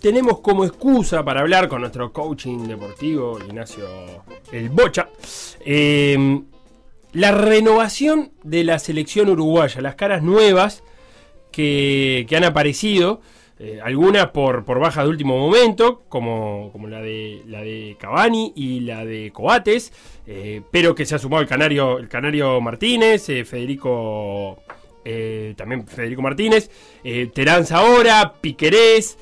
tenemos como excusa para hablar con nuestro coaching deportivo, Ignacio El Bocha, eh, la renovación de la selección uruguaya, las caras nuevas que, que han aparecido. Eh, algunas por, por bajas de último momento, como, como la, de, la de Cavani y la de Coates, eh, pero que se ha sumado el Canario, el Canario Martínez, eh, Federico, también Federico Martínez, Terán Zahora, Piquerés.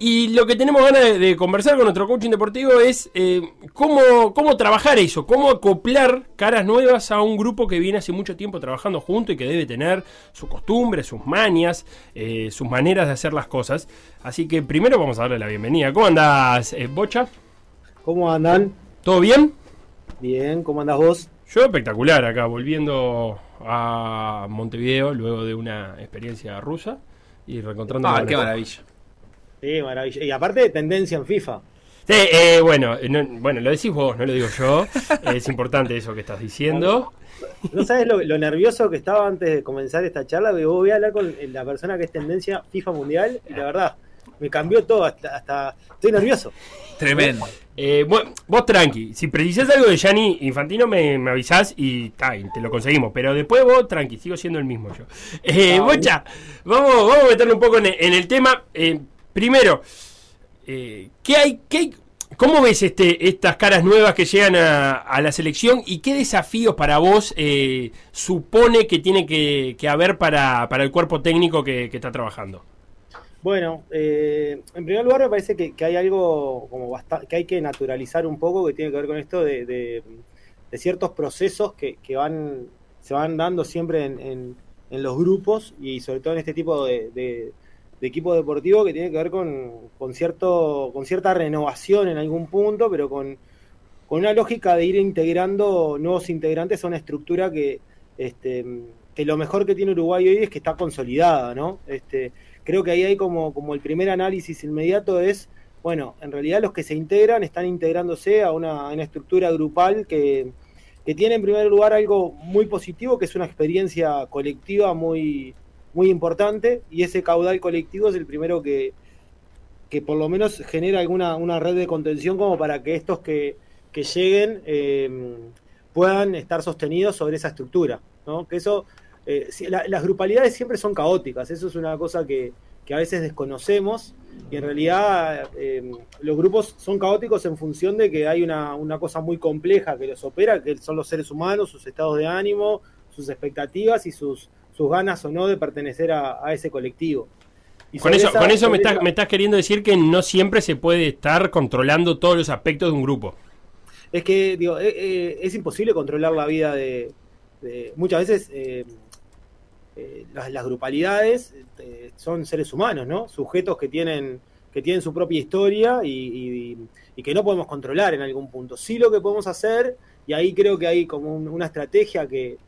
Y lo que tenemos ganas de, de conversar con nuestro coaching deportivo es eh, cómo, cómo trabajar eso, cómo acoplar caras nuevas a un grupo que viene hace mucho tiempo trabajando junto y que debe tener sus costumbres, sus manias, eh, sus maneras de hacer las cosas. Así que primero vamos a darle la bienvenida. ¿Cómo andás, eh, Bocha? ¿Cómo andan? ¿Todo bien? Bien, ¿cómo andas vos? Yo espectacular acá, volviendo a Montevideo luego de una experiencia rusa y reencontrando Ah, qué maravilla. Sí, maravilla. Y aparte, tendencia en FIFA. Sí, eh, bueno, eh, no- bueno, lo decís vos, no lo digo yo. es importante eso que estás diciendo. No sabes lo, lo nervioso que estaba antes de comenzar esta charla, que voy a hablar con la persona que es tendencia FIFA mundial y la verdad, me cambió todo, hasta, hasta estoy nervioso. Tremendo. Eh, bueno, vos tranqui, si precisás algo de Gianni Infantino me, me avisás y, ta, y te lo conseguimos, pero después vos tranqui, sigo siendo el mismo yo. Eh, Bocha, vamos, vamos a meternos un poco en el, en el tema. Eh, primero, eh, ¿qué hay, ¿cómo ves este, estas caras nuevas que llegan a, la selección y qué desafíos para vos eh, supone que tiene que, haber para, el cuerpo técnico que, está trabajando? Bueno, eh, en primer lugar me parece que, hay algo como que hay que naturalizar un poco que tiene que ver con esto de, ciertos procesos que, van se van dando siempre en, los grupos y sobre todo en este tipo de, de equipo deportivo que tiene que ver con, con cierto con cierta renovación en algún punto, pero con, con una lógica de ir integrando nuevos integrantes a una estructura que este que lo mejor que tiene Uruguay hoy es que está consolidada, ¿no? Este, creo que ahí hay como, como el primer análisis inmediato es, bueno, en realidad los que se integran están integrándose a una, a una estructura grupal que, que tiene en primer lugar algo muy positivo, que es una experiencia colectiva muy, muy importante, y ese caudal colectivo es el primero que, que por lo menos genera alguna una red de contención como para que estos que, que lleguen eh, puedan estar sostenidos sobre esa estructura, ¿no? Que eso eh, la- las grupalidades siempre son caóticas, eso es una cosa que, que a veces desconocemos y en realidad eh, los grupos son caóticos en función de que hay una, una cosa muy compleja que los opera, que son los seres humanos, sus estados de ánimo, sus expectativas y sus, sus ganas o no de pertenecer a, a ese colectivo. Y Con eso, esa- con eso me, estás, esa- me estás queriendo decir que no siempre se puede estar controlando todos los aspectos de un grupo. es que digo, eh, eh, es imposible controlar la vida de, de- muchas veces eh, las, las grupalidades son seres humanos, ¿no? Sujetos que tienen que tienen su propia historia y, y- y que no podemos controlar en algún punto. Sí lo que podemos hacer, y ahí creo que hay como un- una estrategia que,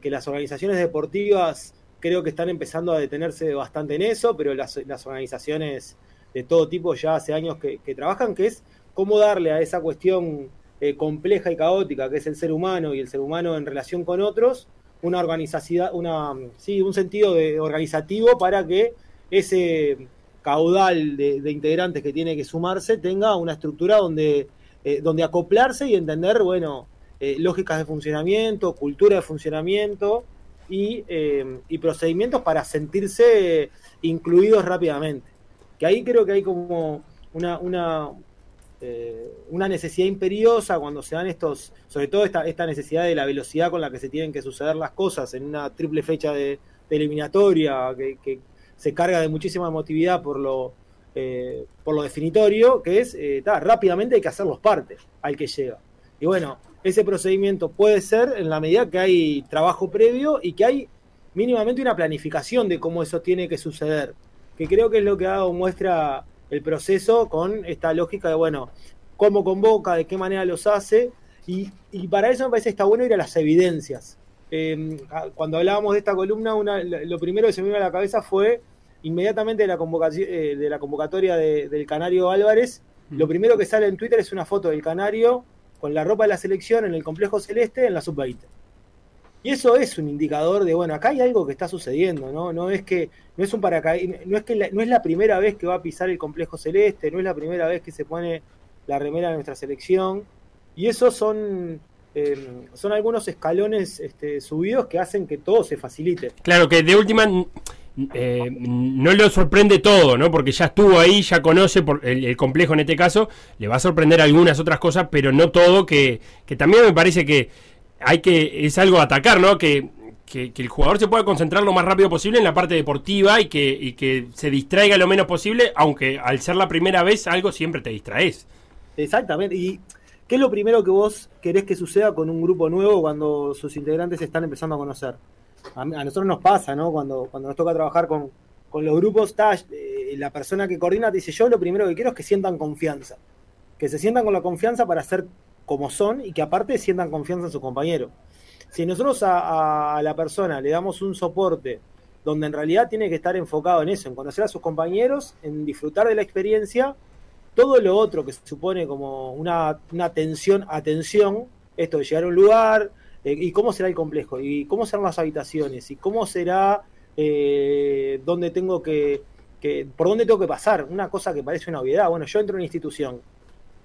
que, las organizaciones deportivas creo que están empezando a detenerse bastante en eso, pero las, las organizaciones de todo tipo ya hace años que, trabajan, que es cómo darle a esa cuestión eh, compleja y caótica que es el ser humano y el ser humano en relación con otros, una organización, una, sí, un sentido de, organizativo para que ese caudal de, de integrantes que tiene que sumarse tenga una estructura donde, eh, donde acoplarse y entender, bueno, eh, lógicas de funcionamiento, cultura de funcionamiento y, eh, y procedimientos para sentirse incluidos rápidamente. Que ahí creo que hay como una, una, eh, una necesidad imperiosa cuando se dan estos, sobre todo esta, esta necesidad de la velocidad con la que se tienen que suceder las cosas en una triple fecha de, eliminatoria que, se carga de muchísima emotividad por lo, por lo definitorio, que es, eh, rápidamente hay que hacerlos parte al que llega. Y bueno, ese procedimiento puede ser en la medida que hay trabajo previo y que hay mínimamente una planificación de cómo eso tiene que suceder. que creo que es lo que ha dado muestra el proceso con esta lógica de, bueno, cómo convoca, de qué manera los hace, y, para eso me parece que está bueno ir a las evidencias. Em, cuando hablábamos de esta columna, una, lo primero que se me vino a la cabeza fue inmediatamente de la, convocación, eh, de la convocatoria del Canario Álvarez, lo primero que sale en Twitter es una foto del Canario con la ropa de la selección en el complejo celeste en la sub-20. Y eso es un indicador de, bueno, acá hay algo que está sucediendo, ¿no? No es que no es un no es que la, no es la primera vez que va a pisar el complejo celeste, no es la primera vez que se pone la remera de nuestra selección. Y esos son eh, son algunos escalones este, subidos que hacen que todo se facilite. Claro, que de última eh, no le sorprende todo, ¿no? Porque ya estuvo ahí, ya conoce por el, complejo en este caso, le va a sorprender algunas otras cosas, pero no todo, que, que también me parece que hay que, es algo a atacar, ¿no? Que, que, el jugador se pueda concentrar lo más rápido posible en la parte deportiva y que, y que se distraiga lo menos posible, aunque al ser la primera vez algo siempre te distraes. Exactamente, y ¿qué es lo primero que vos querés que suceda con un grupo nuevo cuando sus integrantes se están empezando a conocer? A, nosotros nos pasa, ¿no? Cuando, cuando nos toca trabajar con, los grupos, eh, la persona que coordina dice, yo lo primero que quiero es que sientan confianza, que se sientan con la confianza para ser como son y que aparte sientan confianza en su compañero. Si nosotros a, la persona le damos un soporte donde en realidad tiene que estar enfocado en eso, en conocer a sus compañeros, en disfrutar de la experiencia, todo lo otro que se supone como una, una atención, atención, esto de llegar a un lugar, eh, y cómo será el complejo, y cómo serán las habitaciones, y cómo será eh, dónde tengo que, por dónde tengo que pasar. Una cosa que parece una obviedad. Bueno, yo entro en una institución.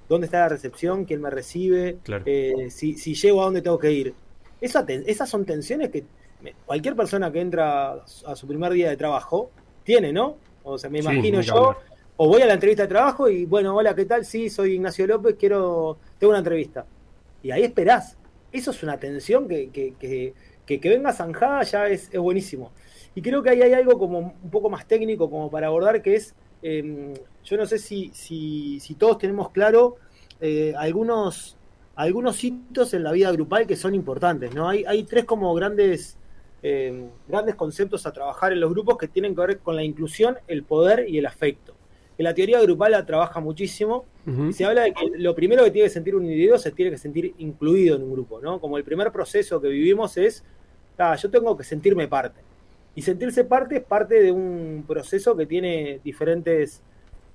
¿Dónde está la recepción? ¿Quién me recibe? Eh, si, si, llego a dónde tengo que ir. esas son tensiones que cualquier persona que entra a su primer día de trabajo tiene, ¿no? O sea, me imagino yo, o voy a la entrevista de trabajo y bueno, hola, ¿qué tal? Sí, soy Ignacio López, quiero, tengo una entrevista. Y ahí esperás, eso es una tensión que, que, que, venga zanjada ya es, buenísimo. Y creo que ahí hay algo como un poco más técnico como para abordar, que es, em, yo no sé si, si, si, todos tenemos claro eh, algunos, algunos hitos en la vida grupal que son importantes, ¿no? Hay, hay tres como grandes, em, grandes conceptos a trabajar en los grupos que tienen que ver con la inclusión, el poder y el afecto que la teoría grupal la trabaja muchísimo. y se habla de que lo primero que tiene que sentir un individuo se tiene que sentir incluido en un grupo, ¿no? Como el primer proceso que vivimos es, ah, yo tengo que sentirme parte. Y sentirse parte es parte de un proceso que tiene diferentes,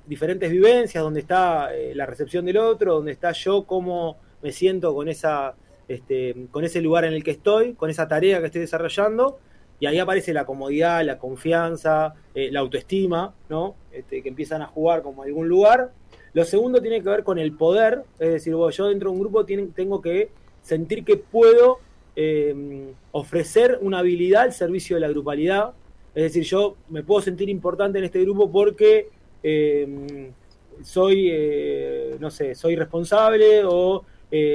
diferentes vivencias, donde está eh, la recepción del otro, donde está yo, cómo me siento con, esa, este, con ese lugar en el que estoy, con esa tarea que estoy desarrollando, y ahí aparece la comodidad, la confianza, eh, la autoestima, ¿no? Este, que empiezan a jugar como algún lugar. Lo segundo tiene que ver con el poder, es decir, yo dentro de un grupo tengo que sentir que puedo eh, ofrecer una habilidad al servicio de la grupalidad. Es decir, yo me puedo sentir importante en este grupo porque eh, soy, no sé, soy responsable o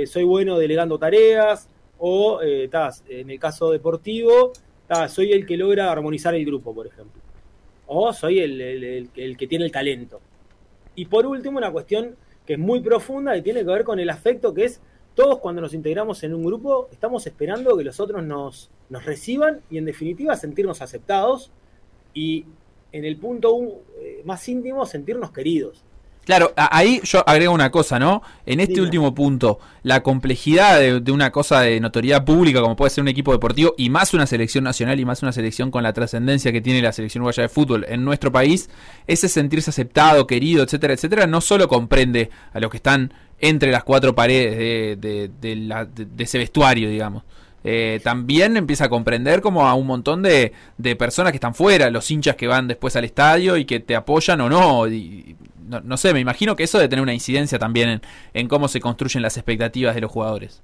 soy bueno delegando tareas o, en el caso deportivo, Ah, soy el que logra armonizar el grupo, por ejemplo. O soy el, que tiene el talento. Y por último, una cuestión que es muy profunda y tiene que ver con el afecto, que es todos cuando nos integramos en un grupo estamos esperando que los otros nos, nos reciban y en definitiva sentirnos aceptados y en el punto eh, más íntimo sentirnos queridos. Claro, ahí yo agrego una cosa, ¿no? En este último punto, la complejidad de, una cosa de notoriedad pública, como puede ser un equipo deportivo, y más una selección nacional y más una selección con la trascendencia que tiene la selección uruguaya de fútbol en nuestro país, ese sentirse aceptado, querido, etcétera, etcétera, no solo comprende a los que están entre las cuatro paredes de, de, ese vestuario, digamos. Eh, también empieza a comprender como a un montón de, personas que están fuera, los hinchas que van después al estadio y que te apoyan o no. Y, no, sé, me imagino que eso debe tener una incidencia también en, cómo se construyen las expectativas de los jugadores.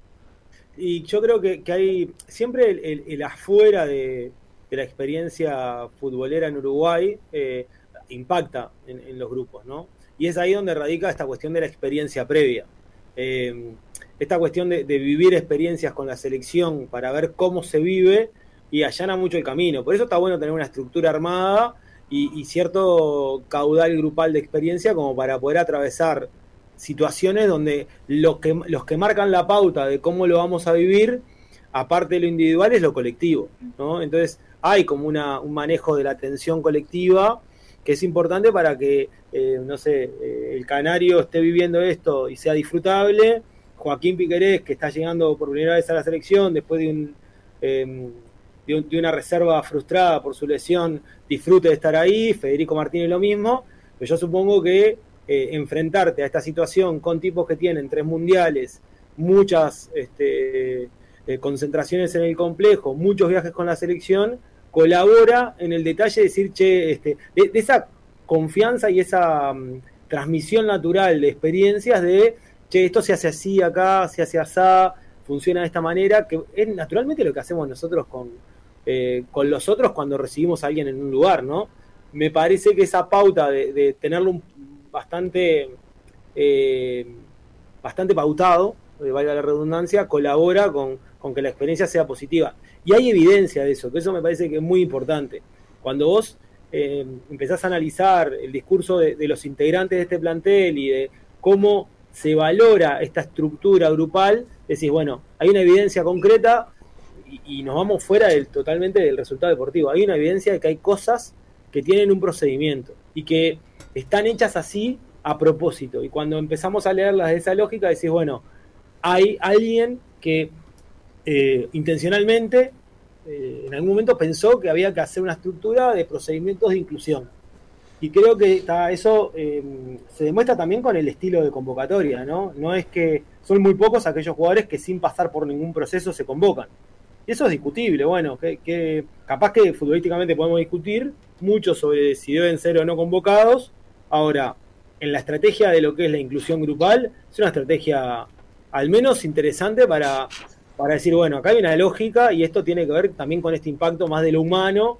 Y yo creo que, hay siempre el, afuera de, la experiencia futbolera en Uruguay eh, impacta en, los grupos, ¿no? Y es ahí donde radica esta cuestión de la experiencia previa. Eh, esta cuestión de, de, vivir experiencias con la selección para ver cómo se vive y allana mucho el camino. Por eso está bueno tener una estructura armada y, cierto caudal grupal de experiencia como para poder atravesar situaciones donde los que, los que marcan la pauta de cómo lo vamos a vivir, aparte de lo individual, es lo colectivo. ¿no? Entonces hay como una, un manejo de la atención colectiva que es importante para que, eh, no sé, eh, el canario esté viviendo esto y sea disfrutable. Joaquín Piquerés, que está llegando por primera vez a la selección después de, un, em, de, una reserva frustrada por su lesión, disfrute de estar ahí. Federico Martínez lo mismo. Pero yo supongo que eh, enfrentarte a esta situación con tipos que tienen tres mundiales, muchas este, concentraciones en el complejo, muchos viajes con la selección, colabora en el detalle de decir, che, este, de, esa confianza y esa mm, transmisión natural de experiencias de, che, esto se hace así acá, se hace así, funciona de esta manera, que es naturalmente lo que hacemos nosotros con, eh, con los otros cuando recibimos a alguien en un lugar, ¿no? Me parece que esa pauta de, tenerlo bastante, eh, bastante pautado, de eh, valga la redundancia, colabora con, que la experiencia sea positiva. Y hay evidencia de eso, que eso me parece que es muy importante. Cuando vos empezás a analizar el discurso de, los integrantes de este plantel y de cómo se valora esta estructura grupal, decís, bueno, hay una evidencia concreta y, nos vamos fuera del, totalmente del resultado deportivo. Hay una evidencia de que hay cosas que tienen un procedimiento y que están hechas así a propósito. Y cuando empezamos a leerlas de esa lógica, decís, bueno, hay alguien que eh, intencionalmente eh, en algún momento pensó que había que hacer una estructura de procedimientos de inclusión. Y creo que está, eso eh, se demuestra también con el estilo de convocatoria, ¿no? No es que son muy pocos aquellos jugadores que sin pasar por ningún proceso se convocan. Y eso es discutible, bueno, que, capaz que futbolísticamente podemos discutir mucho sobre si deben ser o no convocados. Ahora, en la estrategia de lo que es la inclusión grupal, es una estrategia al menos interesante para para decir, bueno, acá hay una lógica y esto tiene que ver también con este impacto más de lo humano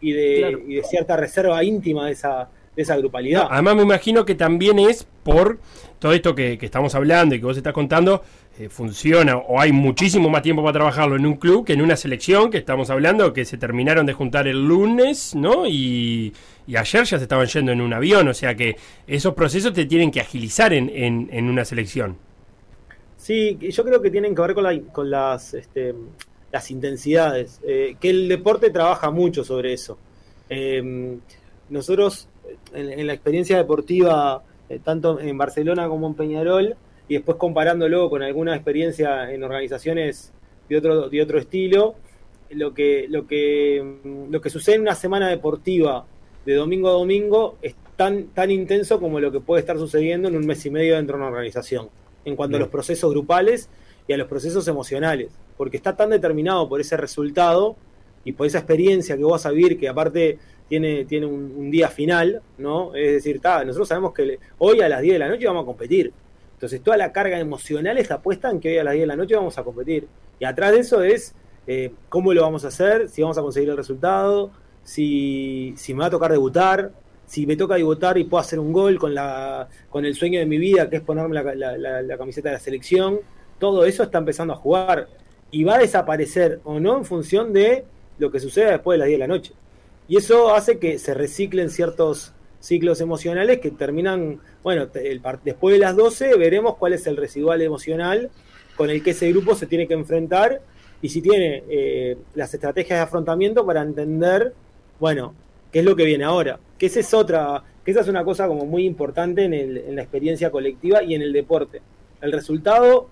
y de, cierta reserva íntima de esa, de esa grupalidad. además me imagino que también es por todo esto que, estamos hablando y que vos estás contando, eh, funciona o hay muchísimo más tiempo para trabajarlo en un club que en una selección que estamos hablando que se terminaron de juntar el lunes, ¿no? Y, ayer ya se estaban yendo en un avión, o sea que esos procesos te tienen que agilizar en, en, en una selección. Sí, yo creo que tienen que ver con, con las, este, las intensidades, eh, que el deporte trabaja mucho sobre eso. Em, nosotros, en, la experiencia deportiva, eh, tanto en Barcelona como en Peñarol, y después comparándolo con alguna experiencia en organizaciones de otro, de otro estilo, lo que, lo, que, lo que sucede en una semana deportiva de domingo a domingo es tan, tan intenso como lo que puede estar sucediendo en un mes y medio dentro de una organización en cuanto a los procesos grupales y a los procesos emocionales, porque está tan determinado por ese resultado y por esa experiencia que vos vas a vivir, que aparte tiene, tiene un, día final, ¿no? Es decir, nosotros sabemos que hoy a las 10 de la noche vamos a competir. Entonces toda la carga emocional está puesta en que hoy a las 10 de la noche vamos a competir. Y atrás de eso es eh, cómo lo vamos a hacer, si vamos a conseguir el resultado, si, si me va a tocar debutar, si me toca debutar y puedo hacer un gol con, la, con el sueño de mi vida, que es ponerme la, camiseta de la selección, todo eso está empezando a jugar y va a desaparecer o no en función de lo que suceda después de las 10 de la noche. Y eso hace que se reciclen ciertos ciclos emocionales que terminan, bueno, después de las 12 veremos cuál es el residual emocional con el que ese grupo se tiene que enfrentar y si tiene eh, las estrategias de afrontamiento para entender, bueno, qué es lo que viene ahora. Que esa es otra, que esa es una cosa como muy importante en, la experiencia colectiva y en el deporte. El resultado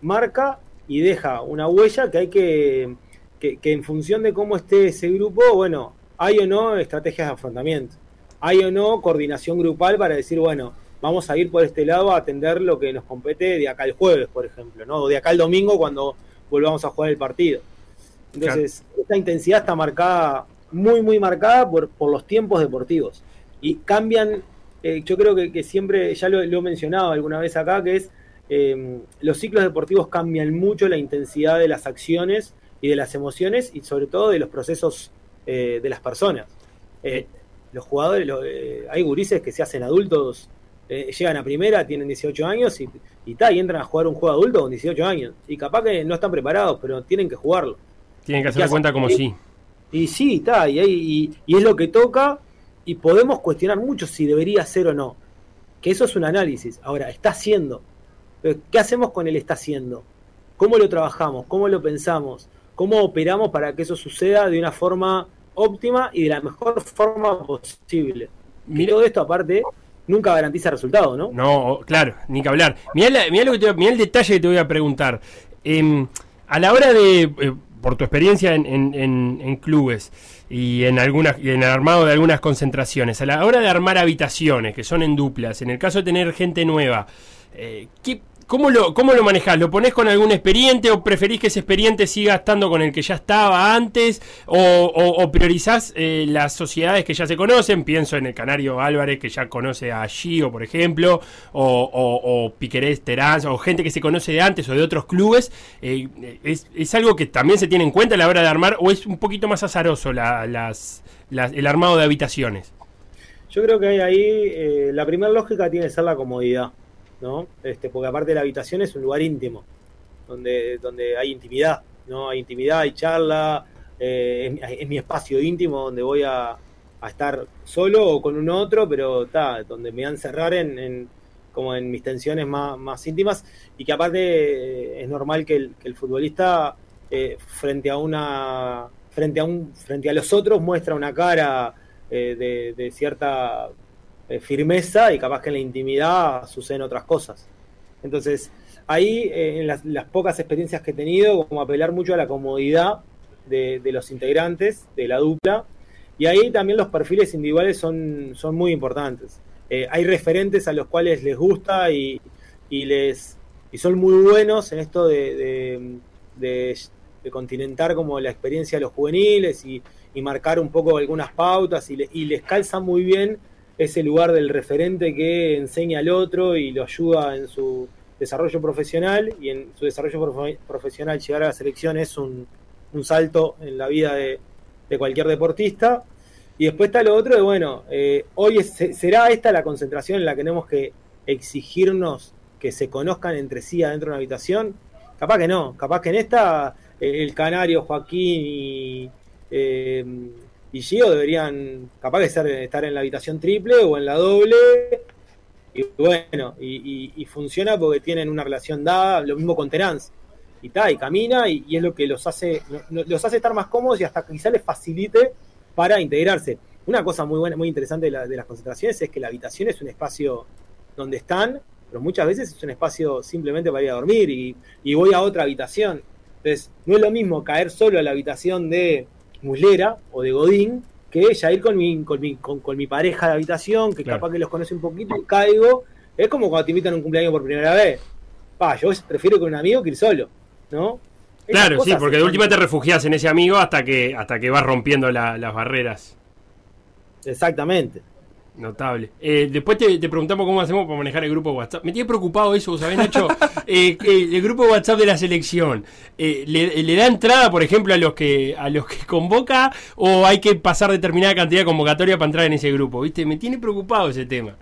marca y deja una huella que hay que, que, en función de cómo esté ese grupo, bueno, hay o no estrategias de afrontamiento, hay o no coordinación grupal para decir, bueno, vamos a ir por este lado a atender lo que nos compete de acá el jueves, por ejemplo, ¿no? O de acá el domingo cuando volvamos a jugar el partido. Entonces, esta intensidad está marcada muy, muy marcada por, por los tiempos deportivos. Y cambian, eh, yo creo que, siempre, ya lo, he mencionado alguna vez acá, que es em, los ciclos deportivos cambian mucho la intensidad de las acciones y de las emociones y sobre todo de los procesos eh, de las personas. Eh, los jugadores, hay gurises que se hacen adultos, llegan a primera, tienen 18 años y, y, y entran a jugar un juego adulto con 18 años. Y capaz que no están preparados, pero tienen que jugarlo. Tienen que hacer cuenta como sí. Y sí, está, y, y, es lo que toca, y podemos cuestionar mucho si debería ser o no. Que eso es un análisis. Ahora, está haciendo. ¿Qué hacemos con el está haciendo? ¿Cómo lo trabajamos? ¿Cómo lo pensamos? ¿Cómo operamos para que eso suceda de una forma óptima y de la mejor forma posible? Y todo esto aparte nunca garantiza resultado, ¿no? No, claro, ni que hablar. Mirá, que el detalle que te voy a preguntar. Em, a la hora de, eh, por tu experiencia en, clubes y en algunas en el armado de algunas concentraciones, a la hora de armar habitaciones que son en duplas, en el caso de tener gente nueva, eh, ¿qué, ¿Cómo lo, ¿Cómo lo manejás? ¿Lo pones con algún experiente o preferís que ese experiente siga estando con el que ya estaba antes? ¿O, priorizás eh, las sociedades que ya se conocen? Pienso en el Canario Álvarez, que ya conoce a Gio, por ejemplo, o, o, Piquerés Terán, o gente que se conoce de antes o de otros clubes. Eh, es, algo que también se tiene en cuenta a la hora de armar o es un poquito más azaroso las, el armado de habitaciones? Yo creo que ahí eh, la primera lógica tiene que ser la comodidad. ¿No? Este, porque aparte la habitación es un lugar íntimo, donde, donde hay intimidad, ¿no? Hay intimidad, hay charla, eh, es, mi espacio íntimo donde voy a, estar solo o con un otro, pero está, donde me van a cerrar en, como en mis tensiones más, íntimas y que aparte eh, es normal que el, futbolista eh, frente a una frente a un frente a los otros muestra una cara de, cierta eh, firmeza y capaz que en la intimidad suceden otras cosas. Entonces, ahí eh, en las, pocas experiencias que he tenido, como apelar mucho a la comodidad de, los integrantes, de la dupla, y ahí también los perfiles individuales son, son muy importantes. Eh, hay referentes a los cuales les gusta y, les y son muy buenos en esto de, de, continentar como la experiencia de los juveniles y, marcar un poco algunas pautas y, y les calza muy bien ese lugar del referente que enseña al otro y lo ayuda en su desarrollo profesional y en su desarrollo profesional llegar a la selección es un, salto en la vida de, cualquier deportista. Y después está lo otro de, bueno, eh, hoy será esta la concentración en la que tenemos que exigirnos que se conozcan entre sí adentro de una habitación. Capaz que no, capaz que en esta eh, el Canario, Joaquín y... Eh, y Gio deberían capaz de ser, estar en la habitación triple o en la doble. Y bueno, y, funciona porque tienen una relación dada, lo mismo con Terence. Y está, y camina, y, es lo que los hace, los hace estar más cómodos y hasta quizá les facilite para integrarse. Una cosa muy buena, muy interesante de, las concentraciones es que la habitación es un espacio donde están, pero muchas veces es un espacio simplemente para ir a dormir y voy a otra habitación. Entonces, no es lo mismo caer solo a la habitación de Muslera o de Godín que ya ir con mi, con mi, con, mi pareja de habitación, que capaz que los conoce un poquito, y caigo. Es como cuando te invitan a un cumpleaños por primera vez. Pa, yo prefiero con un amigo que ir solo, ¿no? claro, sí, porque de última te refugias en ese amigo hasta que, hasta que vas rompiendo las barreras. Exactamente. Notable. Eh, después te, preguntamos cómo hacemos para manejar el grupo WhatsApp. Me tiene preocupado eso, ¿sabés, Nacho? Eh, el grupo WhatsApp de la selección, eh, le, da entrada, por ejemplo, a los que a los que convoca o hay que pasar determinada cantidad de convocatoria para entrar en ese grupo? ¿Viste? Me tiene preocupado ese tema.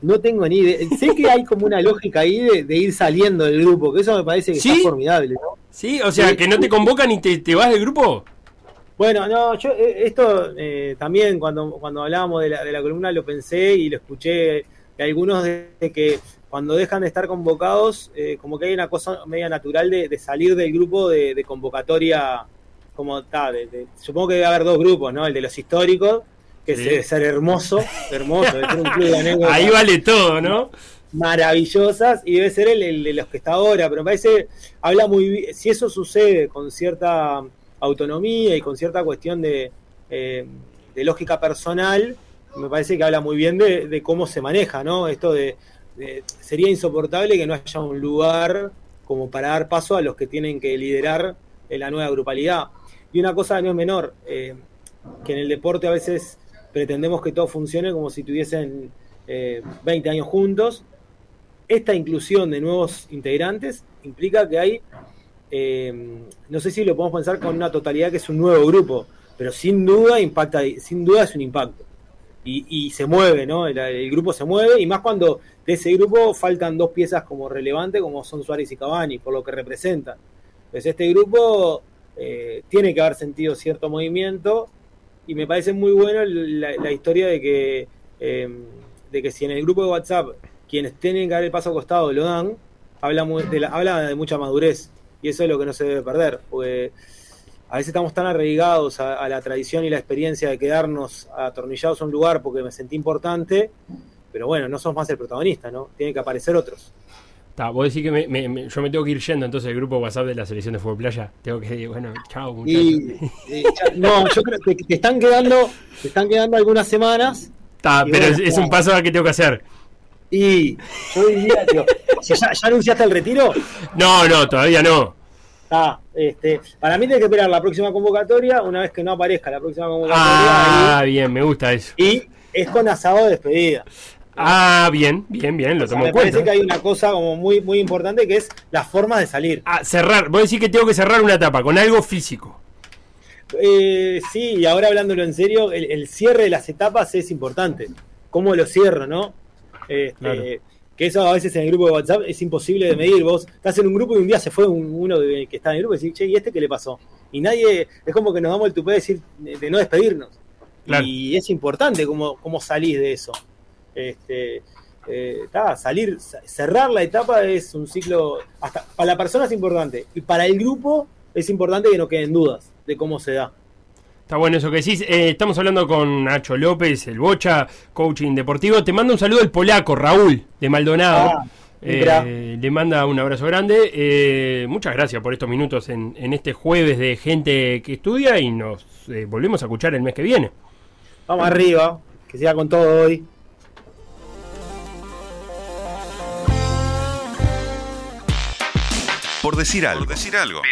No tengo ni idea. Sé que hay como una lógica ahí de, ir saliendo del grupo, que eso me parece que ¿Sí? está formidable, ¿no? Sí, o sea, que no te convocan y te, te vas del grupo. Bueno, no, yo eh, esto eh, también cuando, cuando hablábamos de la, de la columna lo pensé y lo escuché de algunos de, que cuando dejan de estar convocados, eh, como que hay una cosa media natural de, salir del grupo de, convocatoria como está. supongo que debe haber dos grupos, ¿no? El de los históricos, que debe ser hermoso, hermoso, debe ser un club de anécdotas. Ahí vale todo, ¿no? Maravillosas, y debe ser el, el de los que está ahora, pero me parece, habla muy bien, si eso sucede con cierta autonomía y con cierta cuestión de, eh, lógica personal, me parece que habla muy bien de, cómo se maneja, ¿no? Esto de, sería insoportable que no haya un lugar como para dar paso a los que tienen que liderar la nueva grupalidad. Y una cosa no es menor, eh, que en el deporte a veces pretendemos que todo funcione como si tuviesen 20 eh, años juntos. Esta inclusión de nuevos integrantes implica que hay eh, no sé si lo podemos pensar con una totalidad que es un nuevo grupo, pero sin duda impacta, sin duda es un impacto. Y, se mueve, ¿no? El, grupo se mueve, y más cuando de ese grupo faltan dos piezas como relevantes, como son Suárez y Cavani, por lo que representan. Pues este grupo eh, tiene que haber sentido cierto movimiento, y me parece muy bueno la, historia de que, eh, de que si en el grupo de WhatsApp quienes tienen que dar el paso al costado lo dan, habla, habla de mucha madurez y eso es lo que no se debe perder, porque a veces estamos tan arraigados a, a la tradición y la experiencia de quedarnos atornillados a un lugar porque me sentí importante, pero bueno, no sos más el protagonista, ¿no? Tienen que aparecer otros. Ta, vos decís que me- me- me- yo me tengo que ir yendo entonces el grupo WhatsApp de la selección de fútbol playa. Tengo que, bueno, chao, muchachos. Y, ya- no, yo creo que te están quedando, te están quedando algunas semanas Ta, pero bueno, es, es un paso que tengo que hacer. Y yo diría, tío, ya, ya anunciaste el retiro, No, no, todavía no. está, este, para mí tienes que esperar la próxima convocatoria, una vez que no aparezca la próxima convocatoria, Ah, bien, me gusta eso. y, es con asado de despedida. Ah, bien, bien, bien, lo O sea, tomo me en cuenta. parece que hay una cosa como muy, muy importante que es las formas de salir. Ah, cerrar. Vos decís que tengo que cerrar una etapa con algo físico. Eh, sí, y ahora hablándolo en serio, el, el cierre de las etapas es importante. ¿Cómo lo cierro, no? Este, Claro. Que eso a veces en el grupo de WhatsApp es imposible de medir. Vos estás en un grupo y un día se fue un- uno de- que está en el grupo y decís, che, ¿y este qué le pasó? Y nadie, es como que nos damos el tupé de decir, de, no despedirnos. Claro. Y es importante cómo, cómo salís de eso. Este, eh, ta, salir, cerrar la etapa es un ciclo, hasta para la persona es importante. Y para el grupo es importante que no queden dudas de cómo se da. Está bueno eso que decís. Eh, estamos hablando con Nacho López, el Bocha, coaching deportivo. Te manda un saludo el polaco, Raúl, de Maldonado. Ah, Eh, le manda un abrazo grande. Eh, muchas gracias por estos minutos en, en este jueves de gente que estudia y nos eh, volvemos a escuchar el mes que viene. Vamos arriba, que siga con todo hoy. Por decir algo. Por decir algo.